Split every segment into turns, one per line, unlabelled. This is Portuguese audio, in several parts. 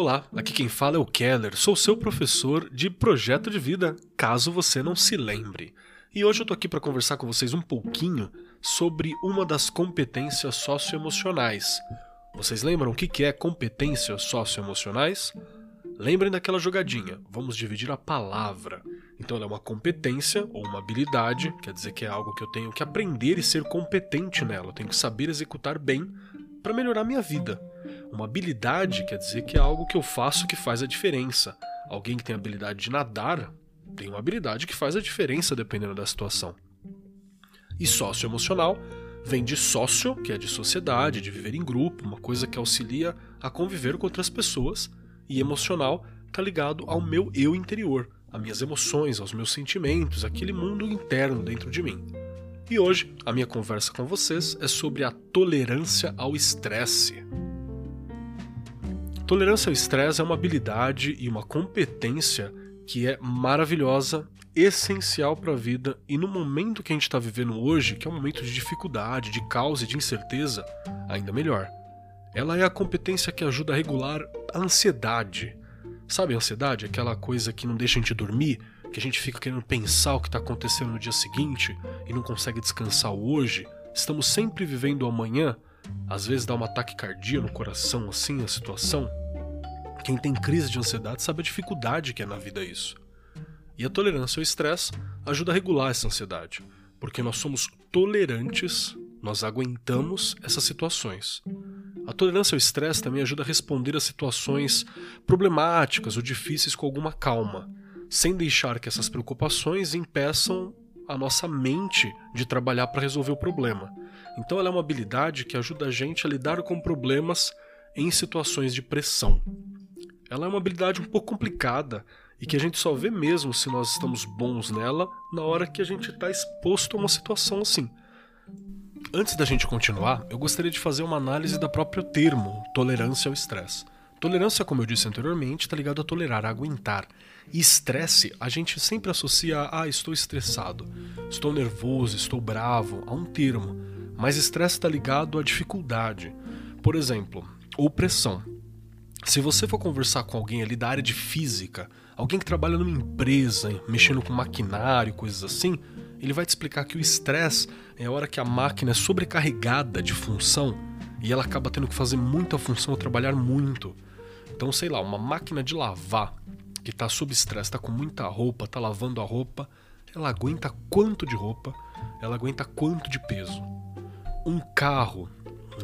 Olá, aqui quem fala é o Keller, sou seu professor de projeto de vida, caso você não se lembre. E hoje eu tô aqui para conversar com vocês um pouquinho sobre uma das competências socioemocionais. Vocês lembram o que é competências socioemocionais? Lembrem daquela jogadinha, vamos dividir a palavra. Então ela é uma competência ou uma habilidade, quer dizer que é algo que eu tenho que aprender e ser competente nela, eu tenho que saber executar bem para melhorar minha vida. Uma habilidade quer dizer que é algo que eu faço que faz a diferença. Alguém que tem a habilidade de nadar tem uma habilidade que faz a diferença dependendo da situação. E socioemocional vem de sócio, que é de sociedade, de viver em grupo, uma coisa que auxilia a conviver com outras pessoas, e emocional está ligado ao meu eu interior, às minhas emoções, aos meus sentimentos, aquele mundo interno dentro de mim. E hoje a minha conversa com vocês é sobre a tolerância ao estresse. Tolerância ao estresse é uma habilidade e uma competência que é maravilhosa, essencial para a vida e no momento que a gente está vivendo hoje, que é um momento de dificuldade, de caos e de incerteza, ainda melhor. Ela é a competência que ajuda a regular a ansiedade. Sabe a ansiedade? Aquela coisa que não deixa a gente dormir, que a gente fica querendo pensar o que está acontecendo no dia seguinte e não consegue descansar hoje. Estamos sempre vivendo o amanhã. Às vezes dá um ataque cardíaco no coração, assim, a situação. Quem tem crise de ansiedade sabe a dificuldade que é na vida isso. E a tolerância ao estresse ajuda a regular essa ansiedade, porque nós somos tolerantes, nós aguentamos essas situações. A tolerância ao estresse também ajuda a responder a situações problemáticas ou difíceis com alguma calma, sem deixar que essas preocupações impeçam a nossa mente de trabalhar para resolver o problema. Então ela é uma habilidade que ajuda a gente a lidar com problemas em situações de pressão. Ela é uma habilidade um pouco complicada e que a gente só vê mesmo se nós estamos bons nela na hora que a gente está exposto a uma situação assim. Antes da gente continuar, eu gostaria de fazer uma análise da próprio termo tolerância ao estresse. Tolerância, como eu disse anteriormente, está ligado a tolerar, a aguentar. E estresse, a gente sempre associa a ah, estou estressado, estou nervoso, estou bravo, a um termo. Mas estresse está ligado à dificuldade. Por exemplo, ou pressão. Se você for conversar com alguém ali da área de física, alguém que trabalha numa empresa, mexendo com maquinário, coisas assim, ele vai te explicar que o estresse é a hora que a máquina é sobrecarregada de função e ela acaba tendo que fazer muita função ou trabalhar muito. Então, sei lá, uma máquina de lavar que está sob estresse, está com muita roupa, está lavando a roupa, ela aguenta quanto de roupa, ela aguenta quanto de peso. Um carro,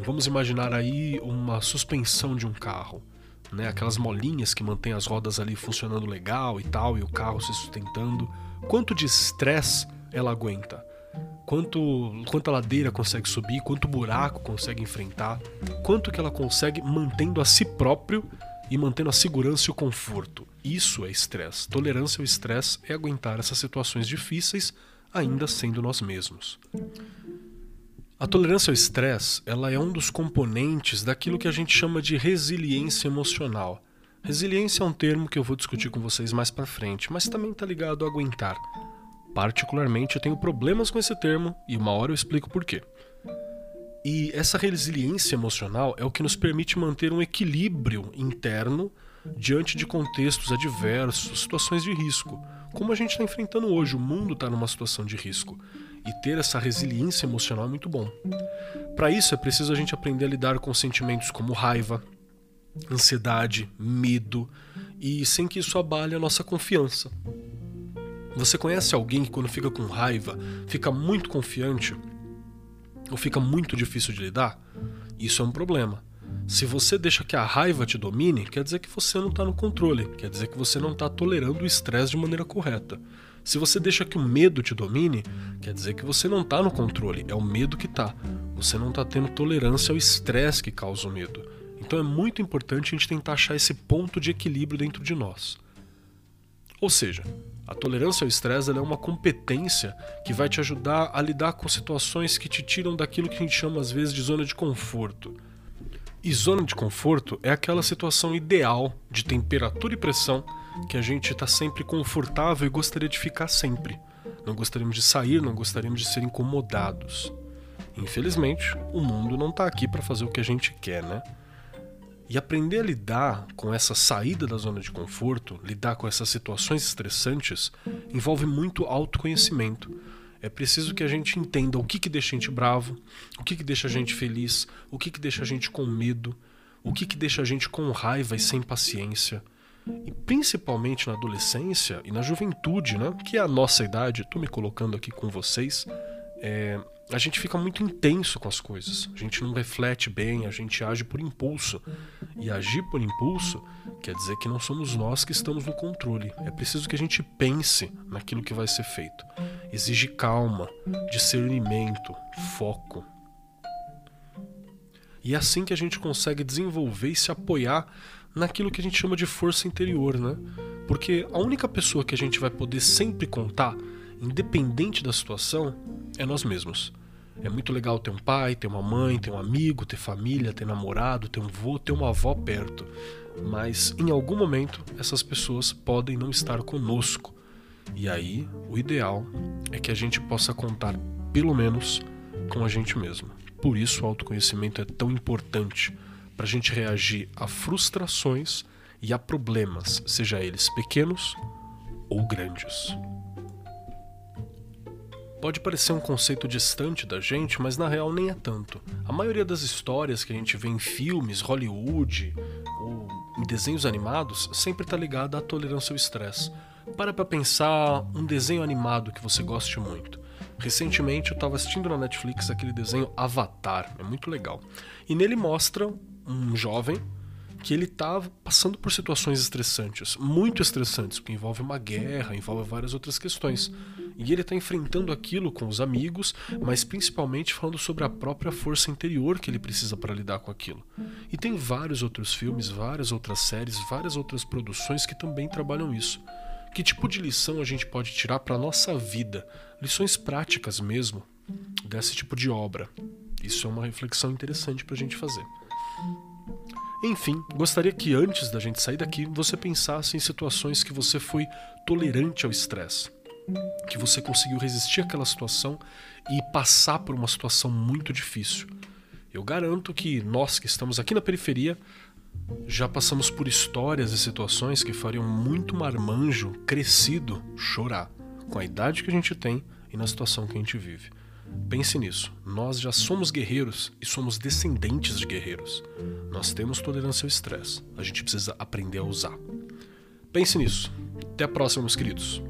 vamos imaginar aí uma suspensão de um carro né? Aquelas molinhas que mantêm as rodas ali funcionando legal e tal, e o carro se sustentando. Quanto de estresse ela aguenta? Quanto, quanta ladeira consegue subir? Quanto buraco consegue enfrentar? Quanto que ela consegue mantendo a si próprio e mantendo a segurança e o conforto? Isso é estresse. Tolerância ao estresse é aguentar essas situações difíceis ainda sendo nós mesmos. A tolerância ao estresse, ela é um dos componentes daquilo que a gente chama de resiliência emocional. Resiliência é um termo que eu vou discutir com vocês mais para frente, mas também está ligado a aguentar. Particularmente, eu tenho problemas com esse termo e uma hora eu explico por quê. E essa resiliência emocional é o que nos permite manter um equilíbrio interno diante de contextos adversos, situações de risco, como a gente está enfrentando hoje. O mundo está numa situação de risco e ter essa resiliência emocional é muito bom. Para isso é preciso a gente aprender a lidar com sentimentos como raiva, ansiedade, medo e sem que isso abale a nossa confiança. Você conhece alguém que quando fica com raiva fica muito confiante ou fica muito difícil de lidar? Isso é um problema. Se você deixa que a raiva te domine, quer dizer que você não está no controle, quer dizer que você não está tolerando o estresse de maneira correta. Se você deixa que o medo te domine, quer dizer que você não está no controle, é o medo que está. Você não está tendo tolerância ao estresse que causa o medo. Então é muito importante a gente tentar achar esse ponto de equilíbrio dentro de nós. Ou seja, a tolerância ao estresse é uma competência que vai te ajudar a lidar com situações que te tiram daquilo que a gente chama às vezes de zona de conforto. E zona de conforto é aquela situação ideal de temperatura e pressão que a gente está sempre confortável e gostaria de ficar sempre. Não gostaríamos de sair, não gostaríamos de ser incomodados. Infelizmente, o mundo não está aqui para fazer o que a gente quer, né? E aprender a lidar com essa saída da zona de conforto, lidar com essas situações estressantes, envolve muito autoconhecimento. É preciso que a gente entenda o que, que deixa a gente bravo, o que, que deixa a gente feliz, o que, que deixa a gente com medo, o que, que deixa a gente com raiva e sem paciência. E principalmente na adolescência e na juventude, né? que é a nossa idade, estou me colocando aqui com vocês, é, a gente fica muito intenso com as coisas. A gente não reflete bem, a gente age por impulso. E agir por impulso quer dizer que não somos nós que estamos no controle. É preciso que a gente pense naquilo que vai ser feito. Exige calma, discernimento, foco. E é assim que a gente consegue desenvolver e se apoiar naquilo que a gente chama de força interior, né? Porque a única pessoa que a gente vai poder sempre contar, independente da situação, é nós mesmos. É muito legal ter um pai, ter uma mãe, ter um amigo, ter família, ter namorado, ter um vô, ter uma avó perto. Mas em algum momento essas pessoas podem não estar conosco. E aí, o ideal é que a gente possa contar, pelo menos, com a gente mesmo. Por isso, o autoconhecimento é tão importante para a gente reagir a frustrações e a problemas, seja eles pequenos ou grandes. Pode parecer um conceito distante da gente, mas na real nem é tanto. A maioria das histórias que a gente vê em filmes, Hollywood ou em desenhos animados sempre está ligada à tolerância ao estresse. Para pra pensar um desenho animado que você goste muito. Recentemente eu estava assistindo na Netflix aquele desenho Avatar, é muito legal. E nele mostra um jovem que ele tá passando por situações estressantes, muito estressantes, porque envolve uma guerra, envolve várias outras questões. E ele está enfrentando aquilo com os amigos, mas principalmente falando sobre a própria força interior que ele precisa para lidar com aquilo. E tem vários outros filmes, várias outras séries, várias outras produções que também trabalham isso. Que tipo de lição a gente pode tirar para nossa vida? Lições práticas mesmo desse tipo de obra. Isso é uma reflexão interessante para a gente fazer. Enfim, gostaria que antes da gente sair daqui você pensasse em situações que você foi tolerante ao estresse, que você conseguiu resistir àquela situação e passar por uma situação muito difícil. Eu garanto que nós que estamos aqui na periferia já passamos por histórias e situações que fariam muito marmanjo crescido chorar com a idade que a gente tem e na situação que a gente vive. Pense nisso. Nós já somos guerreiros e somos descendentes de guerreiros. Nós temos tolerância ao estresse. A gente precisa aprender a usar. Pense nisso. Até a próxima, meus queridos.